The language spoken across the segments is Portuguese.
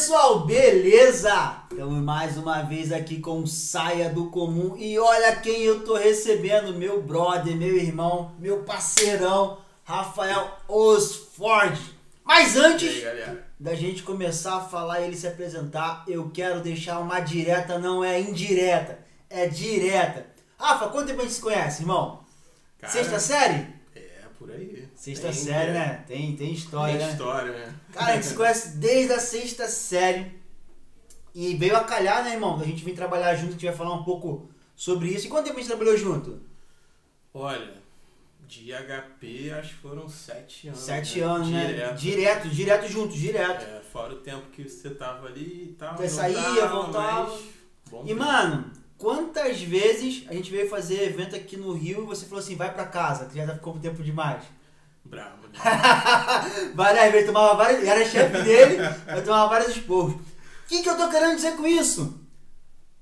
pessoal, beleza? Estamos mais uma vez aqui com Saia do Comum e olha quem eu tô recebendo, meu brother, meu irmão, meu parceirão, Rafael Osford. Mas antes aí, da gente começar a falar e ele se apresentar, eu quero deixar uma direta, não é indireta, é direta. Rafa, quanto tempo a gente se conhece, irmão? Cara, Sexta série? É, por aí. Sexta Tem, série, né? Tem, tem história, Tem né? história, né? Cara, a gente se conhece desde a sexta série. E veio a calhar, né, irmão? Da gente vir trabalhar junto, a gente vai falar um pouco sobre isso. E quanto tempo a gente trabalhou junto? Olha, de HP acho que foram sete anos. Sete né? anos, né? Direto. Direto, direto junto, direto. É, fora o tempo que você tava ali e tal. Você saía, voltava. E, tempo. mano, quantas vezes a gente veio fazer evento aqui no Rio e você falou assim, vai pra casa, que já tá ficou tempo demais. Bravo? Várias vezes, tomava várias. Era chefe dele, eu tomava vários esporros. O que, que eu tô querendo dizer com isso?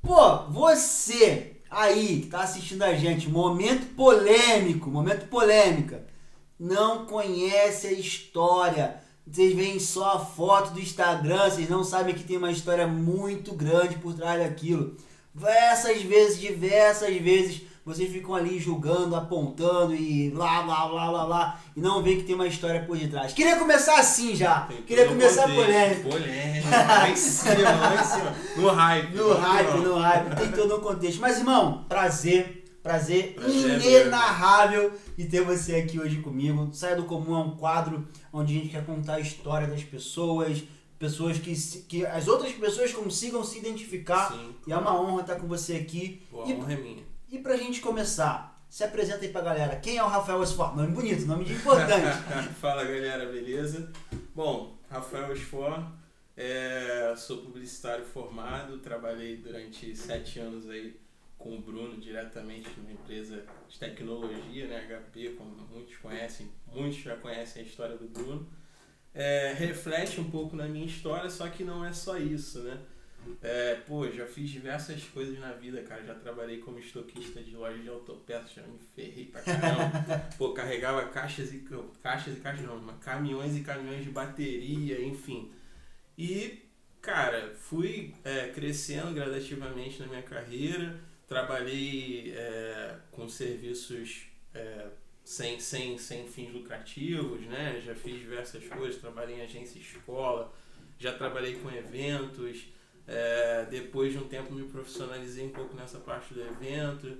Pô, você aí que tá assistindo a gente, momento polêmico, momento polêmica, não conhece a história. Vocês veem só a foto do Instagram, vocês não sabem que tem uma história muito grande por trás daquilo. Diversas vezes, diversas vezes, vocês ficam ali julgando, apontando e blá blá blá blá blá, e não vê que tem uma história por detrás. Queria começar assim já, Tem queria começar polêmico. Polêmico. Lá em cima, lá em cima. No hype. No hype, no hype, tem todo um contexto. Mas, irmão, prazer, prazer, Prazer inenarrável de ter você aqui hoje comigo. Saia do Comum é um quadro onde a gente quer contar a história das pessoas, pessoas que, que as outras pessoas consigam se identificar. Sim. E é uma honra estar com você aqui. Pô, a E, honra é minha. E pra gente começar, se apresenta aí pra galera. Quem é o Rafael Osfor? Nome bonito, nome de importante. Fala galera, beleza? Bom, Rafael Esfor, é, sou publicitário formado, trabalhei durante sete anos aí com o Bruno diretamente numa empresa de tecnologia, né, HP, como muitos conhecem, muitos já conhecem a história do Bruno. É, reflete um pouco na minha história, só que não é só isso, né? É, pô, já fiz diversas coisas na vida, cara. Já trabalhei como estoquista de loja de autopeças, já me ferrei pra caramba. Pô, carregava caixas e caixas e caixas não, caminhões e caminhões de bateria, enfim. E, cara, fui é, crescendo gradativamente na minha carreira. Trabalhei é, com serviços é, sem, sem, sem fins lucrativos, né? Já fiz diversas coisas, trabalhei em agência escola, já trabalhei com eventos. É, depois de um tempo me profissionalizei um pouco nessa parte do evento.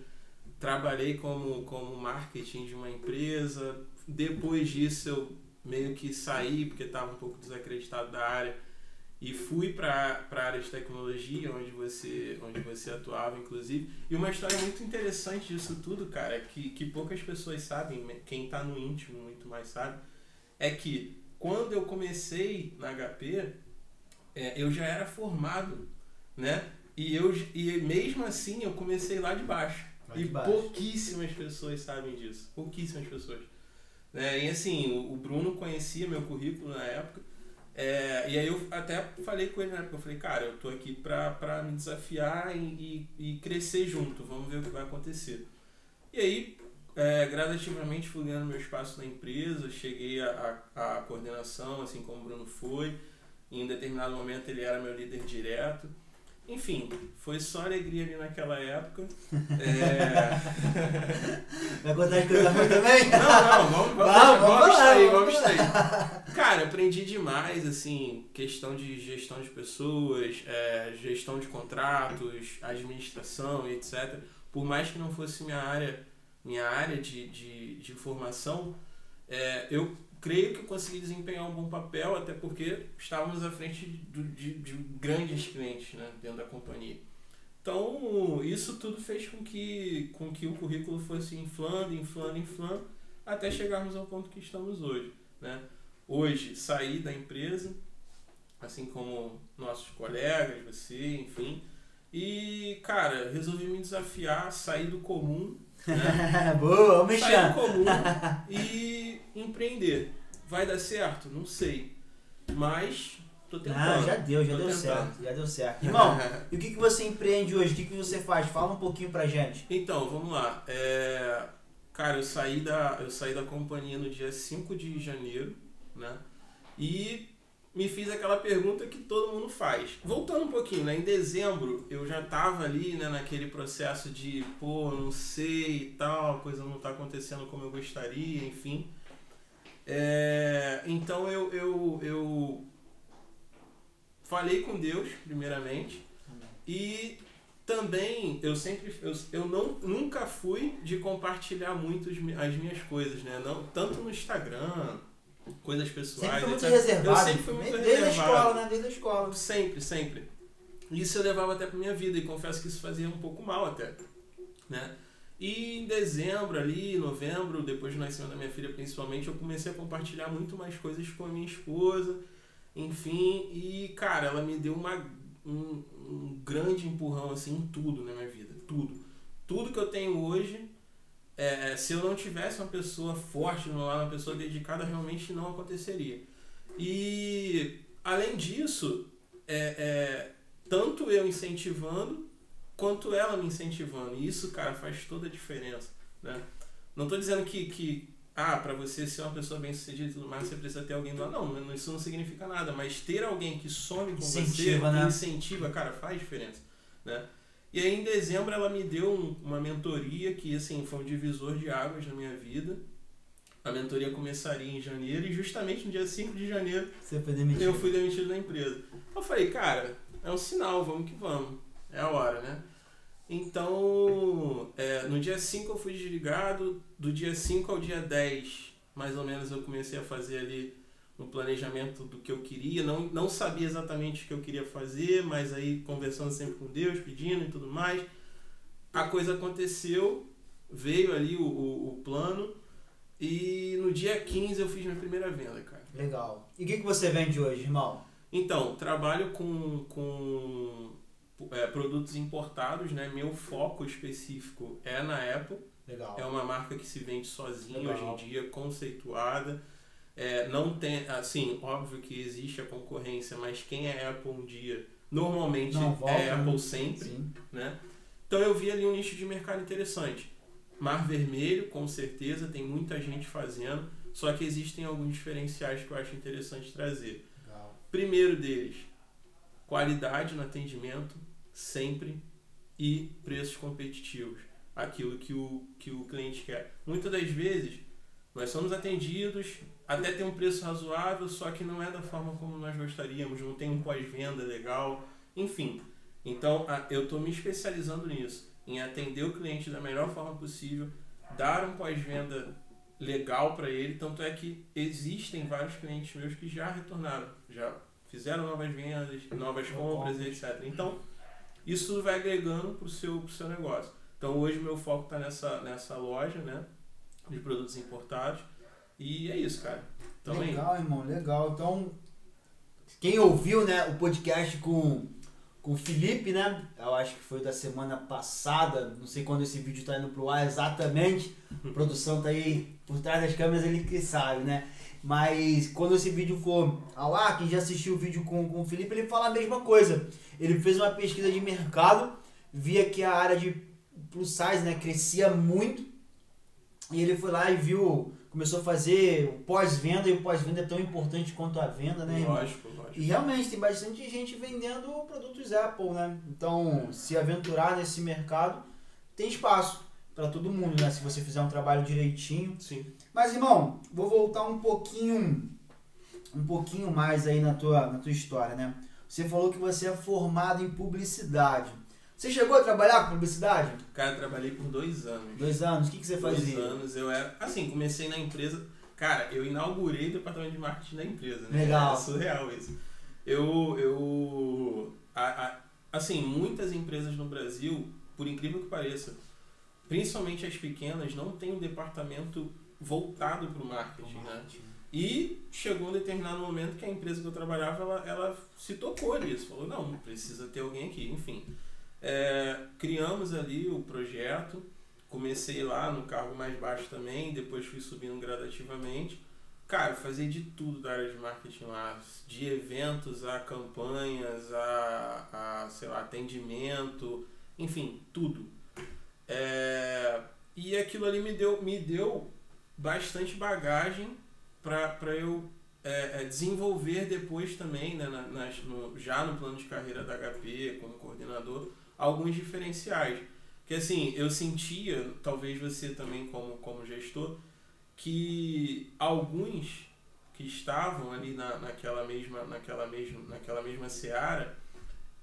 Trabalhei como, como marketing de uma empresa. Depois disso eu meio que saí porque estava um pouco desacreditado da área e fui para a área de tecnologia onde você onde você atuava inclusive e uma história muito interessante disso tudo cara que, que poucas pessoas sabem quem está no íntimo muito mais sabe é que quando eu comecei na HP é, eu já era formado né e eu e mesmo assim eu comecei lá de baixo Lá de e baixo. pouquíssimas pessoas sabem disso pouquíssimas pessoas né? E assim, o, o Bruno conhecia meu currículo na época. é, e aí eu até falei com ele na época, eu falei, cara, eu tô aqui pra, pra me desafiar e, e, e crescer junto, vamos ver o que vai acontecer. E aí, é, gradativamente fui ganhando meu espaço na empresa, cheguei à coordenação, assim como o Bruno foi. Em determinado momento ele era meu líder direto. Enfim, foi só alegria ali naquela época. É, Vai contar as coisas ruins também? não, não, vamos, vamos, Vamos, vamos, vamos lá, distrair, vamos distrair. Cara, aprendi demais, assim, questão de gestão de pessoas, é, gestão de contratos, administração e etc. Por mais que não fosse minha área, minha área de, de, de formação, é, eu creio que eu consegui desempenhar um bom papel, até porque estávamos à frente do- de, de grandes clientes né, dentro da companhia. Então, isso tudo fez com que, com que o currículo fosse inflando, inflando, inflando, até chegarmos ao ponto que estamos hoje. Né? Hoje, saí da empresa, assim como nossos colegas, você, enfim, e, cara, resolvi me desafiar, sair do comum, né? Boa, vamos sair do comum e empreender. Vai dar certo? Não sei. Mas tô tentando. Ah, já deu, já Tô deu tentando. certo, já deu certo. Irmão, e o que, que você empreende hoje? O que, que você faz? Fala um pouquinho pra gente. Então, vamos lá. É, Cara, eu saí, da, eu saí da companhia no dia 5 de janeiro, né? E me fiz aquela pergunta que todo mundo faz. Voltando um pouquinho, né? Em dezembro eu já tava ali, né, naquele processo de, pô, não sei e tal, a coisa não tá acontecendo como eu gostaria, enfim. É, então eu, eu, eu falei com Deus, primeiramente, e também eu sempre eu, eu não nunca fui de compartilhar muito as minhas coisas né? Não tanto no Instagram coisas pessoais sempre foi muito reservado eu sempre fui muito desde reservado. a escola né? Desde a escola. Sempre sempre. Isso eu levava até para minha vida e confesso que isso fazia um pouco mal até né e em dezembro ali novembro depois do nascimento da minha filha principalmente eu comecei a compartilhar muito mais coisas com a minha esposa enfim e cara ela me deu uma um, um grande empurrão assim em tudo na minha vida, tudo. Tudo que eu tenho hoje, é, se eu não tivesse uma pessoa forte no lado, uma pessoa dedicada, realmente não aconteceria. E além disso, é, é, tanto eu incentivando quanto ela me incentivando. E isso, cara, faz toda a diferença. Né? Não estou dizendo que, que ah, para você ser uma pessoa bem sucedida e tudo mais, você precisa ter alguém do lado. Não, isso não significa nada, mas ter alguém que some com incentiva, você, né? que incentiva, cara, faz diferença, né? E aí em dezembro ela me deu um, uma mentoria que assim foi um divisor de águas na minha vida. A mentoria começaria em janeiro e justamente no dia 5 de janeiro eu fui demitido da empresa. Eu falei, cara, é um sinal, vamos que vamos. É a hora, né? Então, é, no dia 5 eu fui desligado, do dia 5 ao dia 10, mais ou menos, eu comecei a fazer ali um planejamento do que eu queria. Não, não sabia exatamente o que eu queria fazer, mas aí conversando sempre com Deus, pedindo e tudo mais. A coisa aconteceu, veio ali o, o, o plano, e no dia 15 eu fiz minha primeira venda, cara. Legal. E o que, que você vende hoje, irmão? Então, trabalho com, com é, produtos importados, né? Meu foco específico é na Apple. Legal. É uma marca que se vende sozinha hoje em dia, conceituada. É, não tem, assim, óbvio que existe a concorrência, mas quem é Apple um dia, normalmente volta, é Apple sempre, sim. né? Então eu vi ali um nicho de mercado interessante. Mar Vermelho, com certeza, tem muita gente fazendo, só que existem alguns diferenciais que eu acho interessante trazer. Legal. Primeiro deles, qualidade no atendimento, sempre e preços competitivos, aquilo que o, que o cliente quer. Muitas das vezes nós somos atendidos, até tem um preço razoável, só que não é da forma como nós gostaríamos, não tem um pós-venda legal, enfim. Então eu estou me especializando nisso, em atender o cliente da melhor forma possível, dar um pós-venda legal para ele, tanto é que existem vários clientes meus que já retornaram, já fizeram novas vendas, novas compras, etc. Então, isso vai agregando para o seu, pro seu negócio. Então hoje meu foco está nessa, nessa loja, né? De produtos importados. E é isso, cara. Então, legal, aí. irmão, legal. Então, quem ouviu, né, o podcast com, com o Felipe, né? Eu acho que foi da semana passada, não sei quando esse vídeo está indo pro ar exatamente. A produção tá aí por trás das câmeras, ele que sabe, né? Mas quando esse vídeo for ao ar, quem já assistiu o vídeo com, com o Felipe, ele fala a mesma coisa. Ele fez uma pesquisa de mercado, via que a área de plus size né, crescia muito. E ele foi lá e viu, começou a fazer o pós-venda, e o pós-venda é tão importante quanto a venda, né? Lógico, lógico. E realmente tem bastante gente vendendo produtos Apple, né? Então, se aventurar nesse mercado, tem espaço para todo mundo, né? Se você fizer um trabalho direitinho. Sim. Mas, irmão, vou voltar um pouquinho um pouquinho mais aí na tua, na tua história, né? Você falou que você é formado em publicidade. Você chegou a trabalhar com publicidade? Cara, eu trabalhei por dois anos. Dois anos? O que, que você fazia? Dois anos. Eu era. Assim, comecei na empresa. Cara, eu inaugurei o departamento de marketing da empresa, né? Legal. É surreal isso. Eu. eu a, a, assim, muitas empresas no Brasil, por incrível que pareça, principalmente as pequenas, não tem um departamento voltado para o marketing, né? E chegou um determinado momento que a empresa que eu trabalhava, ela, ela se tocou nisso. Falou, não, precisa ter alguém aqui. Enfim, é, criamos ali o projeto. Comecei lá no cargo mais baixo também, depois fui subindo gradativamente. Cara, fazer de tudo da área de marketing lá, de eventos a campanhas, a, a sei lá, atendimento, enfim, tudo. É, e aquilo ali me deu, me deu bastante bagagem para eu é, é, desenvolver depois também, né, na, nas, no, já no plano de carreira da HP, como coordenador, alguns diferenciais. Porque assim, eu sentia, talvez você também como, como gestor, que alguns que estavam ali na, naquela, mesma, naquela, mesma, naquela mesma seara,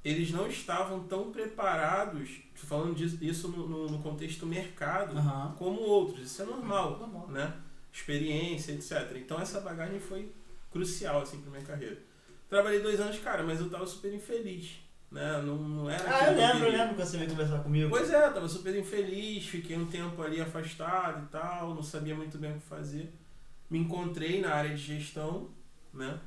eles não estavam tão preparados, falando disso, isso no, no, no contexto mercado, Aham. como outros. Isso é normal, Normal. né? Experiência, etc. Então essa bagagem foi crucial assim para minha carreira. Trabalhei dois anos, cara, mas eu tava super infeliz, né? Não, não era Ah, eu lembro, eu lembro quando você veio conversar comigo. Pois é, tava super infeliz, fiquei um tempo ali afastado e tal, não sabia muito bem o que fazer. Me encontrei na área de gestão, né?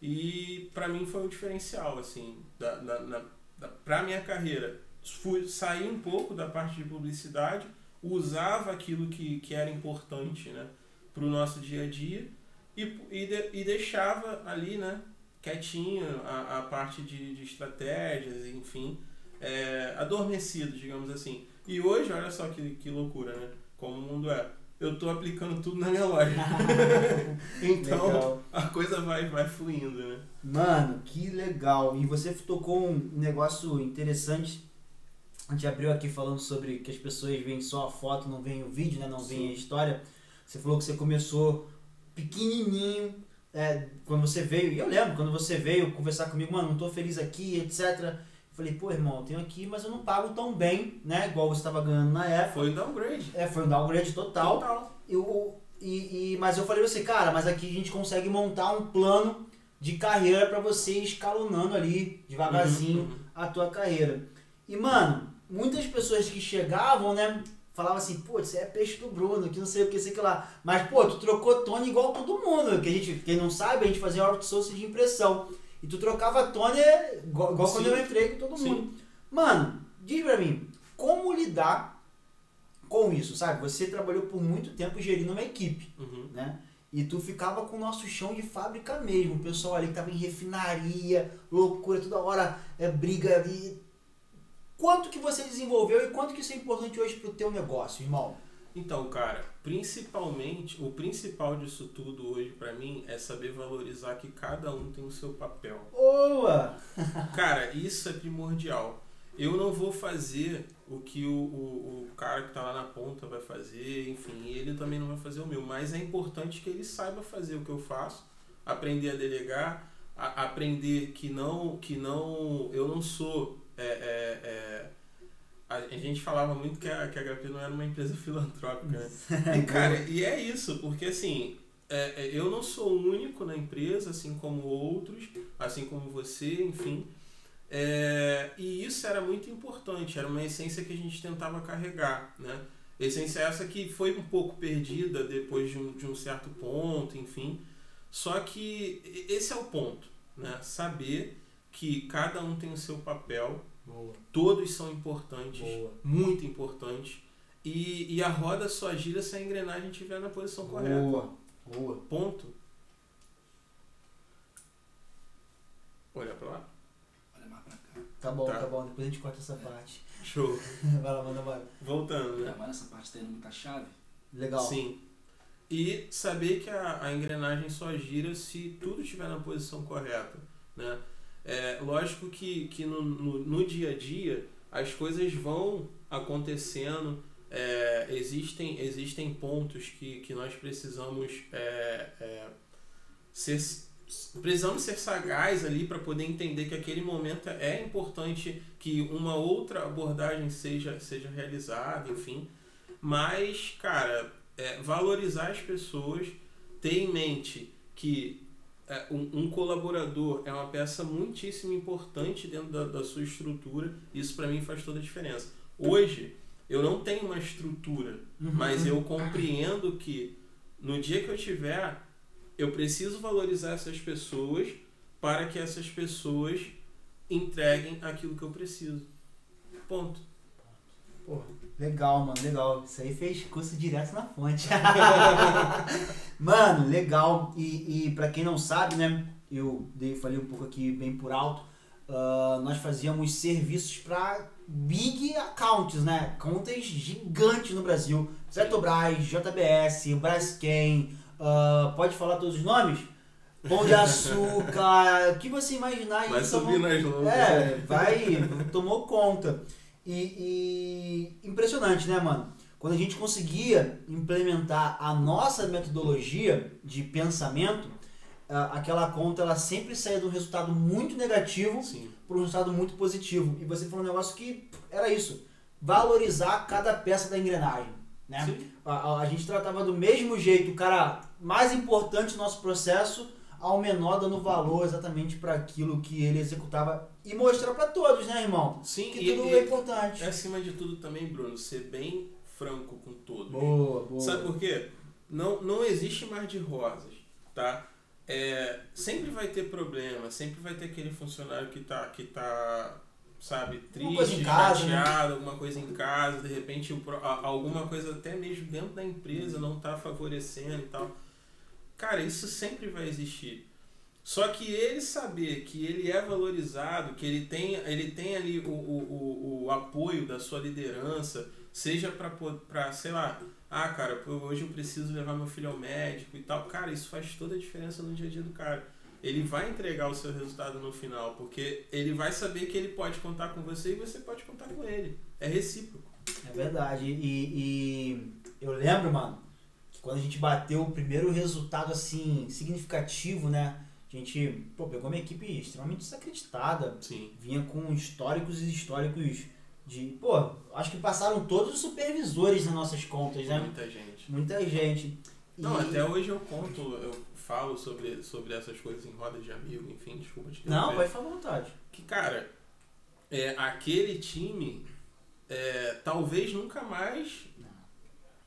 E pra mim foi um diferencial, assim, da, da, na, da, pra minha carreira. Fui, saí um pouco da parte de publicidade, usava aquilo que, que era importante, né? Pro nosso dia a dia e, e, de- e deixava ali, né? Quietinho a, a parte de, de estratégias, enfim, é, adormecido, digamos assim. E hoje, olha só que, que loucura, né? Como o mundo é. Eu tô aplicando tudo na minha loja. então, Legal. a coisa vai, vai fluindo, né? Mano, que legal. E você tocou um negócio interessante. A gente abriu aqui falando sobre que as pessoas veem só a foto, não veem o vídeo, né? Não veem a história. Você falou que você começou pequenininho, é, quando você veio, e eu lembro, quando você veio conversar comigo, mano, não tô feliz aqui, etc. Falei, pô, irmão, eu tenho aqui, mas eu não pago tão bem, né? Igual você estava ganhando na época. Foi um downgrade. É, foi um downgrade total. Total. Eu, e, e, mas eu falei pra você, cara, mas aqui a gente consegue montar um plano de carreira pra você ir escalonando ali, devagarzinho, Uhum, uhum. a tua carreira. E, mano, muitas pessoas que chegavam, né, falavam assim, pô, você é peixe do Bruno, que não sei o que, sei o que lá. Mas, pô, tu trocou Tony igual todo mundo, que a gente, quem não sabe, a gente fazia outsourcing de impressão. E tu trocava Tony igual, igual quando Sim. eu entrei com todo Sim. mundo. Mano, diz pra mim, como lidar com isso, sabe? Você trabalhou por muito tempo gerindo uma equipe, Uhum. né? E tu ficava com o nosso chão de fábrica mesmo. O pessoal ali que tava em refinaria, loucura, toda hora é briga ali. Quanto que você desenvolveu e quanto que isso é importante hoje pro teu negócio, irmão? Então, cara, principalmente, o principal disso tudo hoje pra mim é saber valorizar que cada um tem o seu papel. Boa! Cara, isso é primordial. Eu não vou fazer o que o, o, o cara que tá lá na ponta vai fazer, enfim, ele também não vai fazer o meu, mas é importante que ele saiba fazer o que eu faço, aprender a delegar, a- aprender que não, que não, eu não sou, é, é, é, a, gente falava muito que a, que a HP não era uma empresa filantrópica, né? E, cara, e é isso, porque assim, é, é, eu não sou o único na empresa, assim como outros, assim como você, enfim. É, e isso era muito importante, era uma essência que a gente tentava carregar, né? Essência essa que foi um pouco perdida depois de um, de um certo ponto, enfim. Só que esse é o ponto, né? Saber que cada um tem o seu papel, Boa, todos são importantes, boa. muito importantes. E, e a roda só gira se a engrenagem estiver na posição correta. Boa, boa. Ponto. Olha pra lá. Olha mais pra cá. Tá bom, Tá. tá, bom. Depois a gente corta essa parte. Show. vai lá, manda vai. Voltando, né? Agora essa parte tá indo muita chave. Legal. Sim. E saber que a, a engrenagem só gira se tudo estiver na posição correta, né? É, lógico que, que no, no, no dia a dia as coisas vão acontecendo, é, existem, existem pontos que, que nós precisamos é, é, ser precisamos ser sagaz ali para poder entender que aquele momento é importante que uma outra abordagem seja, seja realizada, enfim. Mas, cara, é, valorizar as pessoas, ter em mente que um, um colaborador é uma peça muitíssimo importante dentro da, da sua estrutura, isso para mim faz toda a diferença. Hoje, eu não tenho uma estrutura, Uhum. mas eu compreendo que no dia que eu tiver, eu preciso valorizar essas pessoas para que essas pessoas entreguem aquilo que eu preciso. Ponto. Porra, legal, mano, legal. Isso aí fez curso direto na fonte. mano, legal. E, e pra quem não sabe, né? Eu dei, falei um pouco aqui bem por alto. ah, nós fazíamos serviços para big accounts, né? Contas gigantes no Brasil. Petrobras, JBS, Braskem, ah, pode falar todos os nomes? pão de açúcar, o que você imaginar. Vai subir tomou- nas loucas. É, vai, tomou conta. E, e impressionante, né, mano? Quando a gente conseguia implementar a nossa metodologia de pensamento, aquela conta ela sempre saía de um resultado muito negativo para um resultado muito positivo. E você falou um negócio que era isso, valorizar cada peça da engrenagem, né? A, a- a gente tratava do mesmo jeito, o cara mais importante do nosso processo ao menor dando valor exatamente para aquilo que ele executava e mostrar para todos, né, irmão? Sim, Que e, tudo e- é importante. é acima de tudo também, Bruno, ser bem franco com todos. Boa, boa. Sabe por quê? Não, não existe mar de rosas, tá? É, sempre vai ter problema, sempre vai ter aquele funcionário que tá, que tá sabe, triste, casa, né? chateado, alguma coisa em casa, de repente alguma coisa até mesmo dentro da empresa não tá favorecendo e tal. Cara, isso sempre vai existir. Só que ele saber que ele é valorizado, que ele tem, ele tem ali o, o, o, apoio da sua liderança, seja para, sei lá, ah, cara, hoje eu preciso levar meu filho ao médico e tal. Cara, isso faz toda a diferença no dia a dia do cara. Ele vai entregar o seu resultado no final, porque ele vai saber que ele pode contar com você e você pode contar com ele. É recíproco. É verdade. E, e eu lembro, mano, quando a gente bateu o primeiro resultado assim significativo, né? A gente pô, pegou uma equipe extremamente desacreditada, Sim. vinha com históricos e históricos de. Pô, acho que passaram todos os supervisores nas nossas contas, né? Muita gente. Muita gente. E- Não, até hoje eu conto, eu falo sobre, sobre essas coisas em roda de amigo, enfim, desculpa te Não, pode falar à vontade. que, cara, é, aquele time é, talvez nunca mais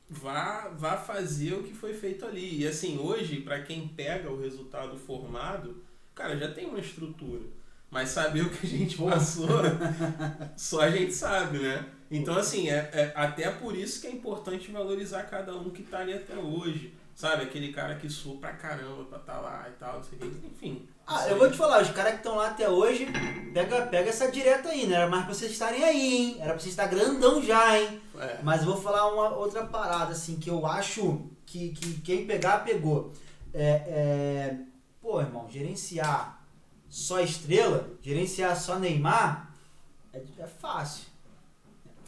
vá, vá fazer o que foi feito ali. E assim, hoje, para quem pega o resultado formado, cara, já tem uma estrutura. Mas saber o que a gente passou, só a gente sabe, né? Então, assim, é, é até por isso que é importante valorizar cada um que tá ali até hoje. Sabe? Aquele cara que suou pra caramba pra estar lá e tal, não sei o que. Enfim. Ah, eu vou te falar, os caras que estão lá até hoje, pega, pega essa direta aí, né? Era mais pra vocês estarem aí, hein? Era pra vocês estar grandão já, hein? É. Mas eu vou falar uma outra parada, assim, que eu acho que, que quem pegar, pegou. É, é, pô, irmão, gerenciar só estrela, gerenciar só Neymar, é, é fácil.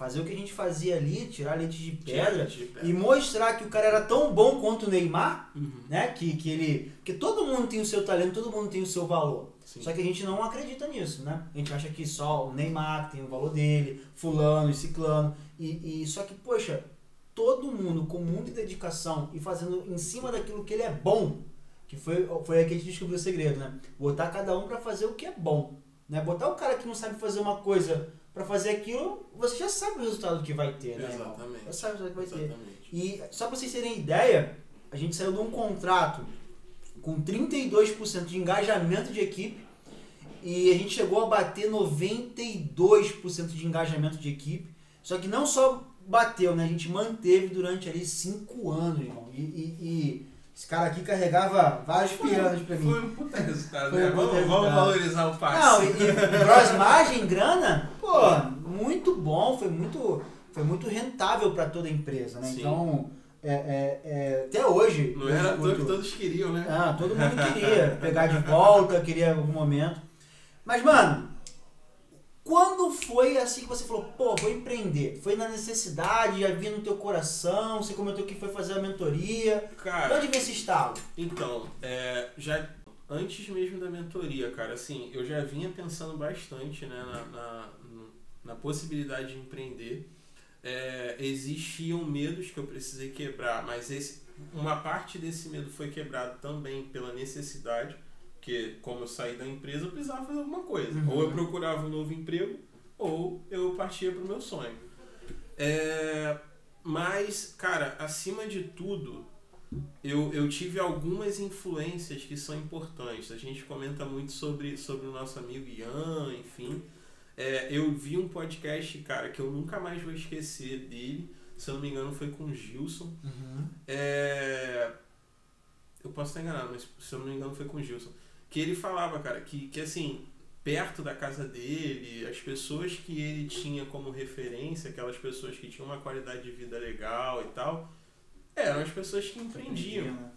Fazer o que a gente fazia ali, tirar leite de pedra De pedra. e mostrar que o cara era tão bom quanto o Neymar, Uhum. né? Que, que ele. Porque todo mundo tem o seu talento, todo mundo tem o seu valor. Sim. Só que a gente não acredita nisso, né? A gente acha que só o Neymar tem o valor dele, fulano e ciclano. E, e só que, poxa, todo mundo com muita dedicação e fazendo em cima daquilo que ele é bom, que foi, foi aí que a gente descobriu o segredo, né? Botar cada um pra fazer o que é bom. Né? Botar o cara que não sabe fazer uma coisa pra fazer aquilo, você já sabe o resultado que vai ter, né? irmão? Exatamente. Já sabe o resultado que vai ter. Exatamente. E só pra vocês terem ideia, a gente saiu de um contrato com 32% de engajamento de equipe e a gente chegou a bater 92% de engajamento de equipe. Só que não só bateu, né? A gente manteve durante ali 5 anos, irmão. E, e- e esse cara aqui carregava vários pianos pra mim. Foi um puta resultado, né? um puta vamos, vamos resultado. valorizar o passe. Não, e, e gross margem, grana, pô, muito bom, foi muito, foi muito rentável para toda a empresa, né? Sim. Então, é, é, é, até hoje. Não era à toa que todos queriam, né? Ah, todo mundo queria pegar de volta, queria em algum momento. Mas, mano, quando foi assim que você falou, pô, vou empreender? Foi na necessidade, já vinha no teu coração, você comentou que foi fazer a mentoria. Cara, onde veio esse estalo? então, é, já antes mesmo da mentoria, cara, assim, eu já vinha pensando bastante né, na, na, na possibilidade de empreender. É, existiam medos que eu precisei quebrar, mas esse, uma parte desse medo foi quebrado também pela necessidade, porque como eu saí da empresa, eu precisava fazer alguma coisa. Uhum. Ou eu procurava um novo emprego, ou eu partia para o meu sonho. É, mas, cara, acima de tudo, eu, eu tive algumas influências que são importantes. A gente comenta muito sobre, sobre o nosso amigo Ian, enfim. É, eu vi um podcast, cara, que eu nunca mais vou esquecer dele. Se eu não me engano, foi com o Gilson. É, eu posso estar enganado, mas se eu não me engano, foi com o Gilson. Que ele falava, cara, que, que assim, perto da casa dele, as pessoas que ele tinha como referência, aquelas pessoas que tinham uma qualidade de vida legal e tal, eram as pessoas que empreendiam. né?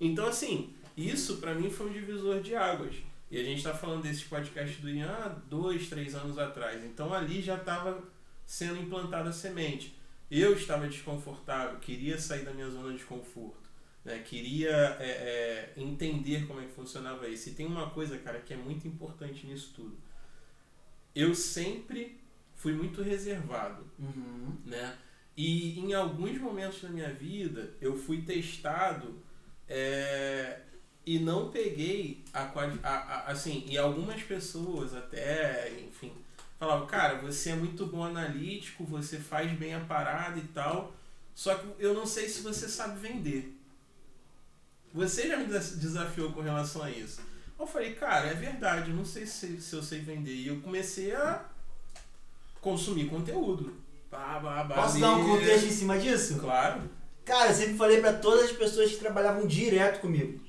Então, assim, Isso pra mim foi um divisor de águas. E a gente tá falando desse podcast do Ian há dois, três anos atrás. Então ali já estava sendo implantada a semente. Eu estava desconfortável, queria sair da minha zona de conforto. Né? Queria é, é, entender como é que funcionava isso. E tem uma coisa, cara, que é muito importante nisso tudo. Eu sempre fui muito reservado, Uhum. né? E em alguns momentos da minha vida eu fui testado é, e não peguei a, a, a assim e algumas pessoas até enfim falavam cara você é muito bom analítico você faz bem a parada e tal só que eu não sei se você sabe vender. Você já me des- desafiou com relação a isso? Eu falei cara é verdade eu não sei se, se eu sei vender. E eu comecei a consumir conteúdo. Bah, bah, bah, Posso dar um contexto em cima disso? claro. Cara, eu sempre falei pra todas as pessoas que trabalhavam direto comigo.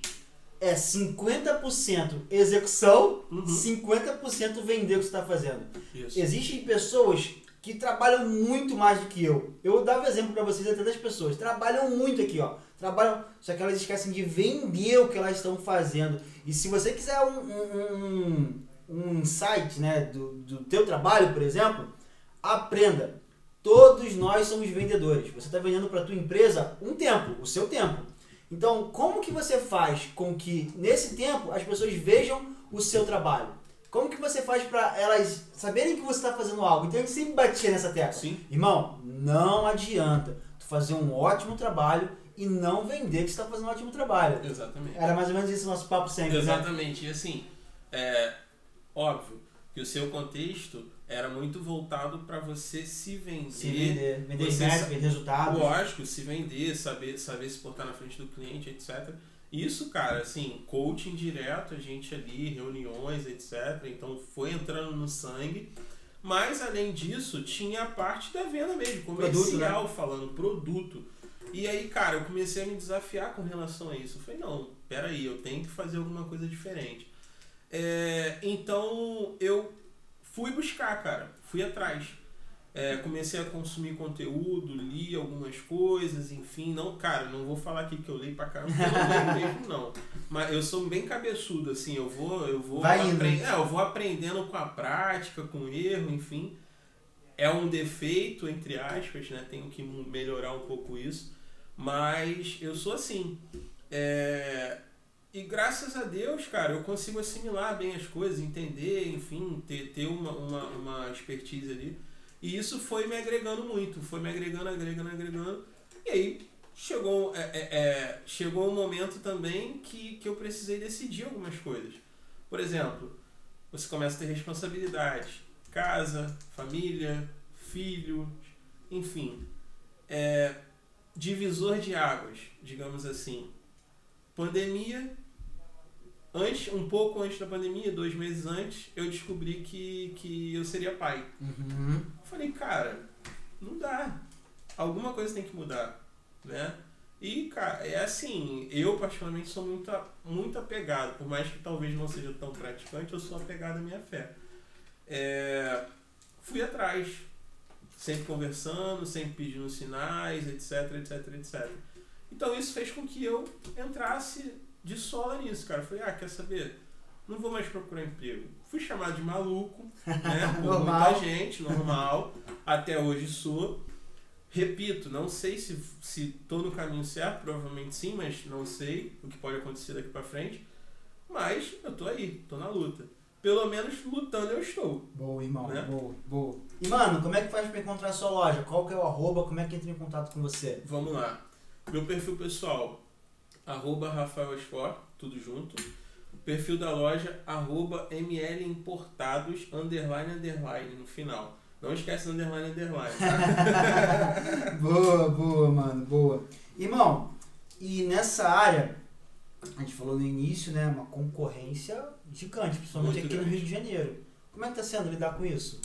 É 50% execução, Uhum. 50% vender o que você está fazendo. isso Existem pessoas que trabalham muito mais do que eu. Eu dava exemplo pra vocês até das pessoas. Trabalham muito aqui, ó. Trabalham, só que elas esquecem de vender o que elas estão fazendo. E se você quiser um, um, um, um insight né, do, do teu trabalho, por exemplo, aprenda. Todos nós somos vendedores. Você está vendendo para tua empresa um tempo, o seu tempo. Então, como que você faz com que nesse tempo as pessoas vejam o seu trabalho? Como que você faz para elas saberem que você está fazendo algo? Então a gente sempre batia nessa tecla. sim Irmão, não adianta tu fazer um ótimo trabalho e não vender que você está fazendo um ótimo trabalho. exatamente Era mais ou menos esse o nosso papo sempre, né? Exatamente. E assim, é óbvio que o seu contexto era muito voltado para você se vender. Se vender, vender Você sa- vender resultados. Lógico, se vender, saber, saber se portar na frente do cliente, etc. Isso, cara, assim, coaching direto, a gente ali, reuniões, etc. Então foi entrando no sangue. Mas além disso, tinha a parte da venda mesmo, comercial, Produto, falando produto. E aí, cara, eu comecei a me desafiar com relação a isso. Eu falei, não, peraí, eu tenho que fazer alguma coisa diferente. É, então eu fui buscar, cara, fui atrás. É, comecei a consumir conteúdo, li algumas coisas, enfim, não, cara, não vou falar aqui que eu leio pra caramba, eu não leio mesmo não. Mas eu sou bem cabeçudo, assim, eu vou, eu vou, é, eu vou aprendendo com a prática, com o erro, enfim. É um defeito, entre aspas, né? Tenho que melhorar um pouco isso. Mas eu sou assim. É, E graças a Deus, cara, eu consigo assimilar bem as coisas, entender, enfim, ter, ter uma, uma, uma expertise ali. E isso foi me agregando muito, foi me agregando, agregando, agregando. E aí chegou, é, é, é, chegou um momento também que, que eu precisei decidir algumas coisas. Por exemplo, você começa a ter responsabilidade. Casa, família, filhos, enfim. É, divisor de águas, digamos assim. Pandemia, antes, um pouco antes da pandemia, dois meses antes, eu descobri que, que eu seria pai. Uhum. Eu falei, cara, não dá. Alguma coisa tem que mudar, né? E, cara, é assim, eu particularmente sou muito, muito apegado, por mais que talvez não seja tão praticante, eu sou apegado à minha fé. É, fui atrás, sempre conversando, sempre pedindo sinais, etc, etc, etc. Então isso fez com que eu entrasse de sola nisso, cara. Eu falei, ah, quer saber? Não vou mais procurar emprego. Fui chamado de maluco, né? Por muita gente, normal. Até hoje sou. Repito, não sei se se tô no caminho certo, provavelmente sim, mas não sei o que pode acontecer daqui pra frente. Mas eu tô aí, tô na luta. Pelo menos lutando eu estou. Boa, irmão. Né? Boa, boa. E, mano, como é que faz pra encontrar a sua loja? Qual que é o arroba? Como é que entra em contato com você? Vamos lá. Meu perfil pessoal, arroba Rafael Esfor, tudo junto. Perfil da loja, arroba ML Importados, underline, underline, no final. Não esquece underline, underline, tá? boa, boa, mano, boa. Irmão, e nessa área, a gente falou no início, né? Uma concorrência gigante, principalmente Muito aqui no grande. Rio de Janeiro. Como é que tá sendo lidar com isso?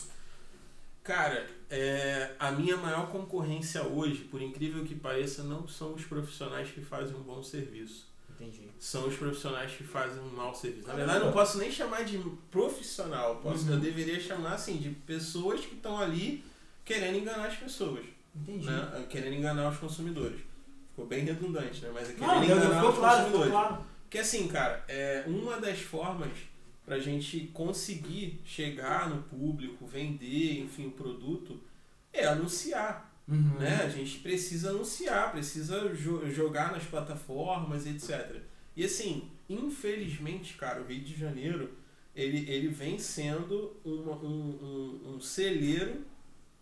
Cara, é, a minha maior concorrência hoje, por incrível que pareça, não são os profissionais que fazem um bom serviço. Entendi. São os profissionais que fazem um mau serviço. Na verdade, eu não posso nem chamar de profissional. Posso, Uhum. Eu deveria chamar assim de pessoas que estão ali querendo enganar as pessoas. Entendi. né? Querendo enganar os consumidores. Ficou bem redundante, né? Mas é querendo Não, enganar os claro, consumidores. claro. Porque assim, cara, é uma das formas pra gente conseguir chegar no público, vender, enfim, o produto, é anunciar. Uhum. Né? A gente precisa anunciar, precisa jo- jogar nas plataformas, etc. E assim, infelizmente, cara, o Rio de Janeiro ele, ele vem sendo uma- um, um, um celeiro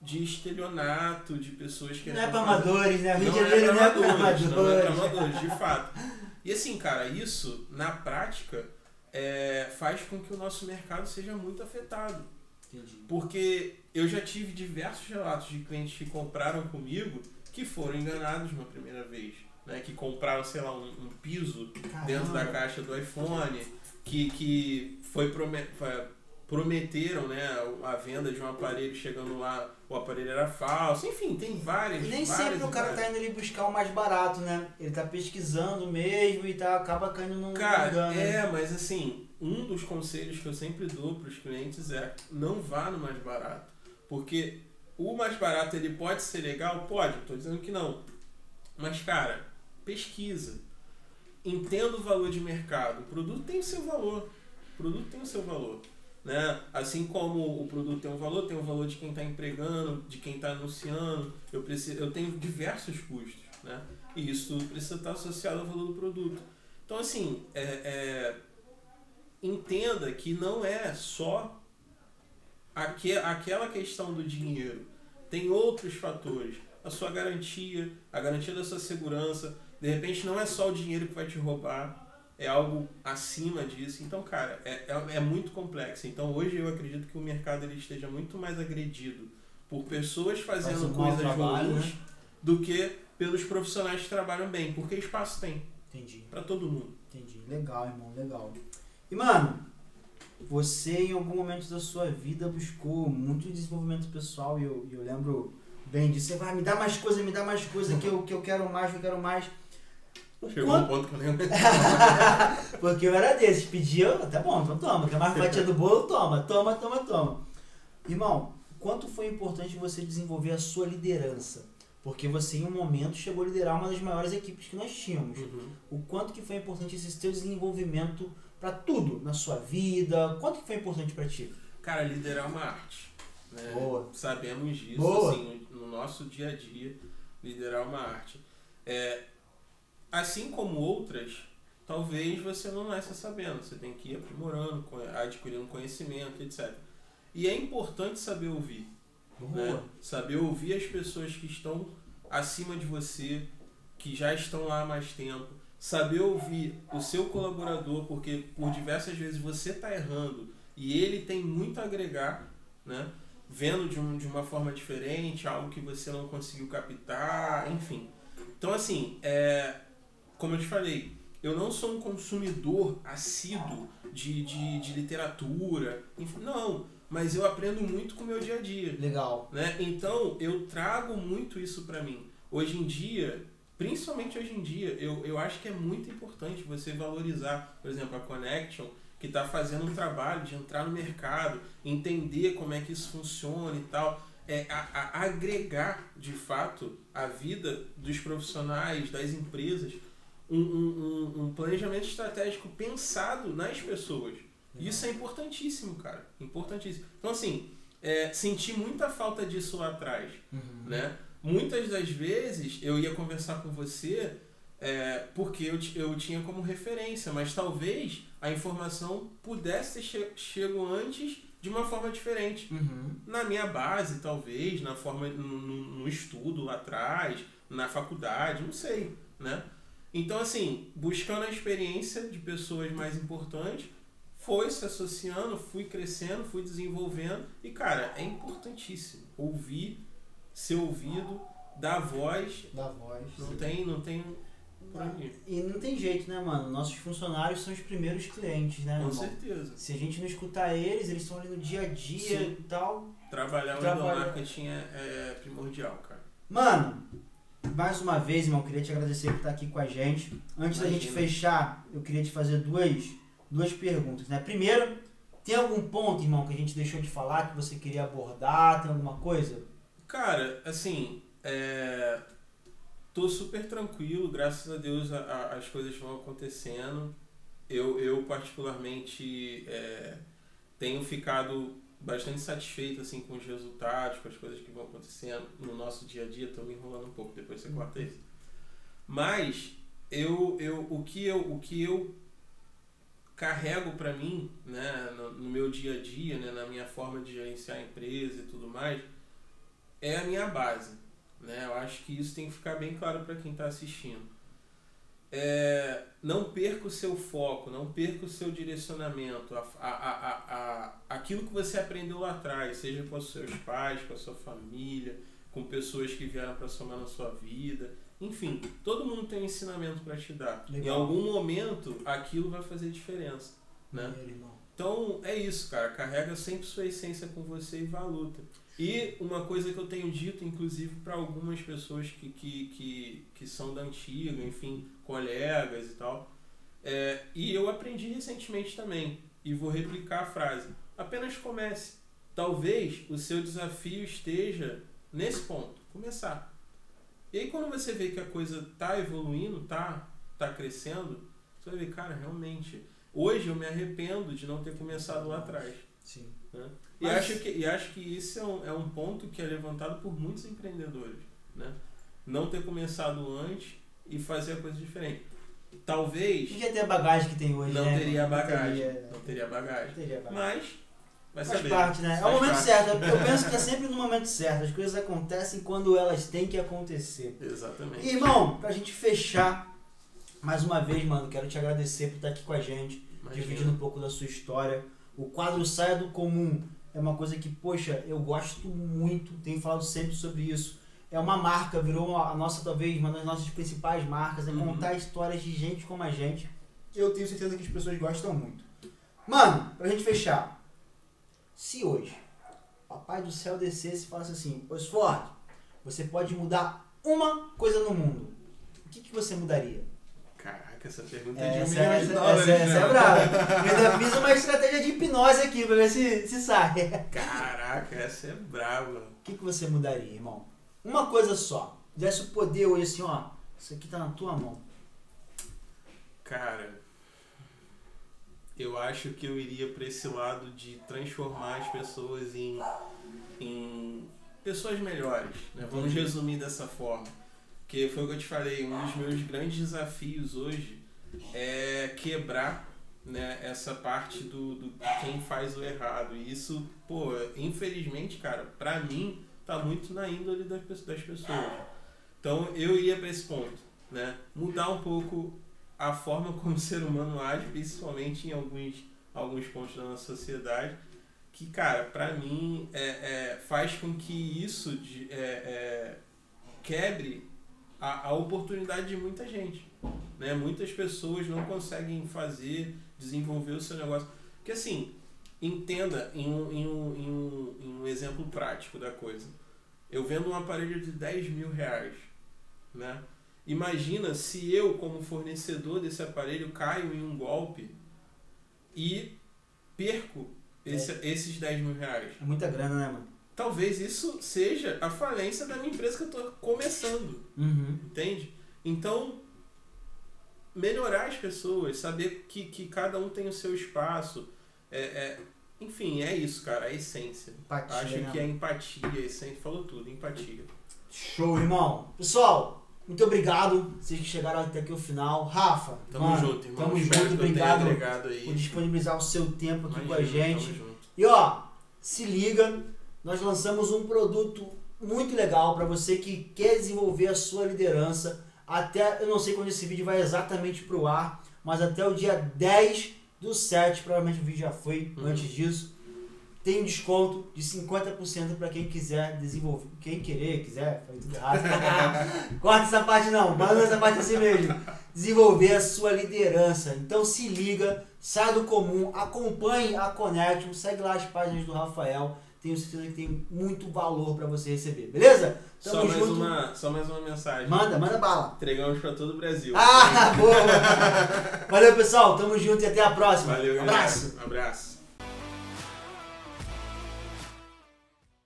de estelionato, de pessoas que Não é pra amadores, né? O Rio de não é Janeiro não é pra amadores, não é pra amadores. amadores, de fato. E assim, cara, isso, na prática, é, faz com que o nosso mercado seja muito afetado. Entendi. Porque eu já tive diversos relatos de clientes que compraram comigo que foram enganados uma primeira vez. Né? Que compraram, sei lá, um, um piso dentro da Caramba. caixa do iPhone, que, que foi, prome- foi- prometeram né, a venda de um aparelho, chegando lá, o aparelho era falso. Enfim, tem várias. E nem várias sempre o cara várias. tá indo ali buscar o mais barato, né? Ele tá pesquisando mesmo e tá, acaba caindo num Cara, engano. né? é, mas assim, um dos conselhos que eu sempre dou para os clientes é não vá no mais barato. Porque o mais barato ele pode ser legal? Pode, tô dizendo que não. Mas, cara, pesquisa. Entenda o valor de mercado. O produto tem o seu valor. O produto tem o seu valor. Né? Assim como o produto tem um valor, tem o valor de quem está empregando, de quem está anunciando. Eu, preciso, eu tenho diversos custos. Né? E isso tudo precisa estar associado ao valor do produto. Então, assim, é, é, entenda que não é só aque, aquela questão do dinheiro. Tem outros fatores. A sua garantia, a garantia da sua segurança. De repente, não é só o dinheiro que vai te roubar, é algo acima disso. Então, cara, é, é, é muito complexo. Então, hoje eu acredito que o mercado ele esteja muito mais agredido por pessoas fazendo Faz um coisas trabalho, ruins né? do que pelos profissionais que trabalham bem, porque espaço tem Entendi, para todo mundo. entendi. Legal, irmão, legal. E, mano, você em algum momento da sua vida buscou muito desenvolvimento pessoal e eu, eu lembro bem disso. Você vai me dar mais coisa, me dá mais coisa que eu, que eu quero mais, que eu quero mais. O Chegou quanto- um ponto que eu nem Porque eu era desses, pedia, tá bom, então toma, quer mais fatia do bolo? Toma, toma, toma, toma. Irmão, quanto foi importante você desenvolver a sua liderança? Porque você em um momento chegou a liderar uma das maiores equipes que nós tínhamos. Uhum. O quanto que foi importante esse teu desenvolvimento para tudo na sua vida? Quanto que foi importante para ti? Cara, liderar é uma arte. Né? Boa. Sabemos disso, Boa. assim, no, no nosso dia a dia, liderar é uma arte. É, assim como outras, talvez você não nasça sabendo. Você tem que ir aprimorando, adquirindo conhecimento, etc. E é importante saber ouvir. né? Saber ouvir as pessoas que estão acima de você, que já estão lá há mais tempo. Saber ouvir o seu colaborador, porque por diversas vezes você está errando e ele tem muito a agregar, né? vendo de, um, de uma forma diferente, algo que você não conseguiu captar, enfim. Então, assim, é, como eu te falei, eu não sou um consumidor assíduo de, de, de literatura, enfim, não, mas eu aprendo muito com o meu dia a dia. Legal. Né? Então eu trago muito isso para mim. Hoje em dia, principalmente hoje em dia, eu, eu acho que é muito importante você valorizar, por exemplo, a Connection, que está fazendo um trabalho de entrar no mercado, entender como é que isso funciona e tal. É, a, a agregar de fato a vida dos profissionais, das empresas, um, um, um- planejamento estratégico pensado nas pessoas. Isso é importantíssimo, cara. Importantíssimo. Então, assim, é, senti muita falta disso lá atrás, Uhum. né? Muitas das vezes eu ia conversar com você é, porque eu, eu tinha como referência, mas talvez a informação pudesse ter che chego antes de uma forma diferente. Uhum. Na minha base, talvez, na forma no, no- no estudo lá atrás, na faculdade, não sei, né? Então, assim, buscando a experiência de pessoas mais importantes, foi se associando, fui crescendo, fui desenvolvendo e, cara, é importantíssimo ouvir, ser ouvido, dar voz, Da voz. não tem, não tem. E não tem jeito, né, mano? Nossos funcionários são os primeiros clientes, né, Com irmão? certeza. Se a gente não escutar eles, eles estão ali no dia a dia Sim. e tal. Trabalhar o Trabalhar. endomarketing é, é primordial, cara. Mano, mais uma vez, irmão, queria te agradecer por estar aqui com a gente. Antes da gente Imagina. fechar, eu queria te fazer duas, duas perguntas, né? Primeiro, tem algum ponto, irmão, que a gente deixou de falar que você queria abordar? Tem alguma coisa? Cara, assim, é... tô super tranquilo, graças a Deus a- a- as coisas vão acontecendo. eu, eu particularmente é, tenho ficado bastante satisfeito assim com os resultados, com as coisas que vão acontecendo no nosso dia a dia. Estou me enrolando um pouco, depois você corta isso. Mas eu, eu, o que eu, o que eu carrego para mim, né, no, no, meu dia a dia, né, na minha forma de gerenciar a empresa e tudo mais, é a minha base. Né? Eu acho que isso tem que ficar bem claro para quem está assistindo. É, não perca o seu foco, não perca o seu direcionamento, a, a, a, a, aquilo que você aprendeu lá atrás, seja com os seus pais, com a sua família, com pessoas que vieram para somar na sua vida. Enfim, todo mundo tem um ensinamento para te dar. Legal. Em algum momento, aquilo vai fazer diferença. Né? Então, é isso, cara. Carrega sempre sua essência com você e vá à luta. E uma coisa que eu tenho dito, inclusive, para algumas pessoas que, que, que, que são da antiga, enfim, colegas e tal, é, e eu aprendi recentemente também, e vou replicar a frase: apenas comece. Talvez o seu desafio esteja nesse ponto, começar. E aí quando você vê que a coisa tá evoluindo, tá, tá crescendo, você vai ver, cara, realmente, hoje eu me arrependo de não ter começado lá atrás. Sim. Né? E, Mas... acho que, e acho que isso é um, é um ponto que é levantado por muitos empreendedores. Né? Não ter começado antes e fazer a coisa diferente. Talvez. Não ia ter a bagagem que tem hoje. Não né? teria bagagem. Não teria, não teria bagagem. Não teria bagagem. Mas Vai Faz saber. parte, né? Faz é o momento parte. certo. Eu penso que é sempre no momento certo. As coisas acontecem quando elas têm que acontecer. Exatamente. E, irmão, pra gente fechar, mais uma vez, mano, quero te agradecer por estar aqui com a gente, Imagina. dividindo um pouco da sua história. O quadro Saia do Comum é uma coisa que, poxa, eu gosto muito, tenho falado sempre sobre isso. É uma marca, virou a nossa, talvez, uma das nossas principais marcas, é uhum. contar histórias de gente como a gente. Eu tenho certeza que as pessoas gostam muito. Mano, pra gente fechar, se hoje Papai do Céu descesse e falasse assim, Osford, você pode mudar uma coisa no mundo, o que, que você mudaria? Caraca, essa pergunta é, de um milhão essa, de dólares. Essa, essa é brava. Eu ainda fiz uma estratégia de hipnose aqui pra ver se, se sai. Caraca, essa é brava. O que, que você mudaria, irmão? Uma coisa só. Desse o poder hoje assim, ó. Isso aqui tá na tua mão. Cara, eu acho que eu iria para esse lado de transformar as pessoas em, em pessoas melhores. Né? Vamos resumir dessa forma. Porque foi o que eu te falei, um dos meus grandes desafios hoje é quebrar né, essa parte do, do quem faz o errado. E isso, pô, infelizmente, cara, pra mim, tá muito na índole das, das pessoas. Então eu iria para esse ponto, né? Mudar um pouco a forma como o ser humano age, principalmente em alguns, alguns pontos da nossa sociedade, que, cara, para mim é, é, faz com que isso de, é, é, quebre a, a oportunidade de muita gente. Né? Muitas pessoas não conseguem fazer, desenvolver o seu negócio. Porque assim, entenda em um, em um, em um, em um exemplo prático da coisa. Eu vendo um aparelho de 10 mil reais, né? Imagina se eu, como fornecedor desse aparelho, caio em um golpe e perco esse, é. esses 10 mil reais. É muita grana, né, mano? Talvez isso seja a falência da minha empresa que eu estou começando. Uhum. Entende? Então, melhorar as pessoas, saber que, que cada um tem o seu espaço. É, é enfim, é isso, cara, a essência. Empatia, Acho né? que é empatia, a essência, falou tudo, empatia. Show, irmão. Pessoal, muito obrigado, vocês que chegaram até aqui o final. Rafa, tamo mano, junto, irmão. Tamo junto, obrigado por disponibilizar o seu tempo aqui Imagina, com a gente. E ó, se liga, nós lançamos um produto muito legal para você que quer desenvolver a sua liderança. Até, eu não sei quando esse vídeo vai exatamente pro ar, mas até o dia 10 do 7, provavelmente o vídeo já foi uhum. antes disso tem um desconto de 50% para quem quiser desenvolver. Quem querer, quiser, falei tudo errado. Corta essa parte não, manda essa parte assim mesmo. Desenvolver a sua liderança. Então se liga, sai do comum, acompanhe a Connection, segue lá as páginas do Rafael. Tenho certeza que tem muito valor para você receber, beleza? Tamo só, mais uma, só mais uma mensagem. Manda, manda bala. Entregamos para todo o Brasil. Ah, boa! Valeu, pessoal. Tamo junto e até a próxima. Valeu, abraço. Um abraço.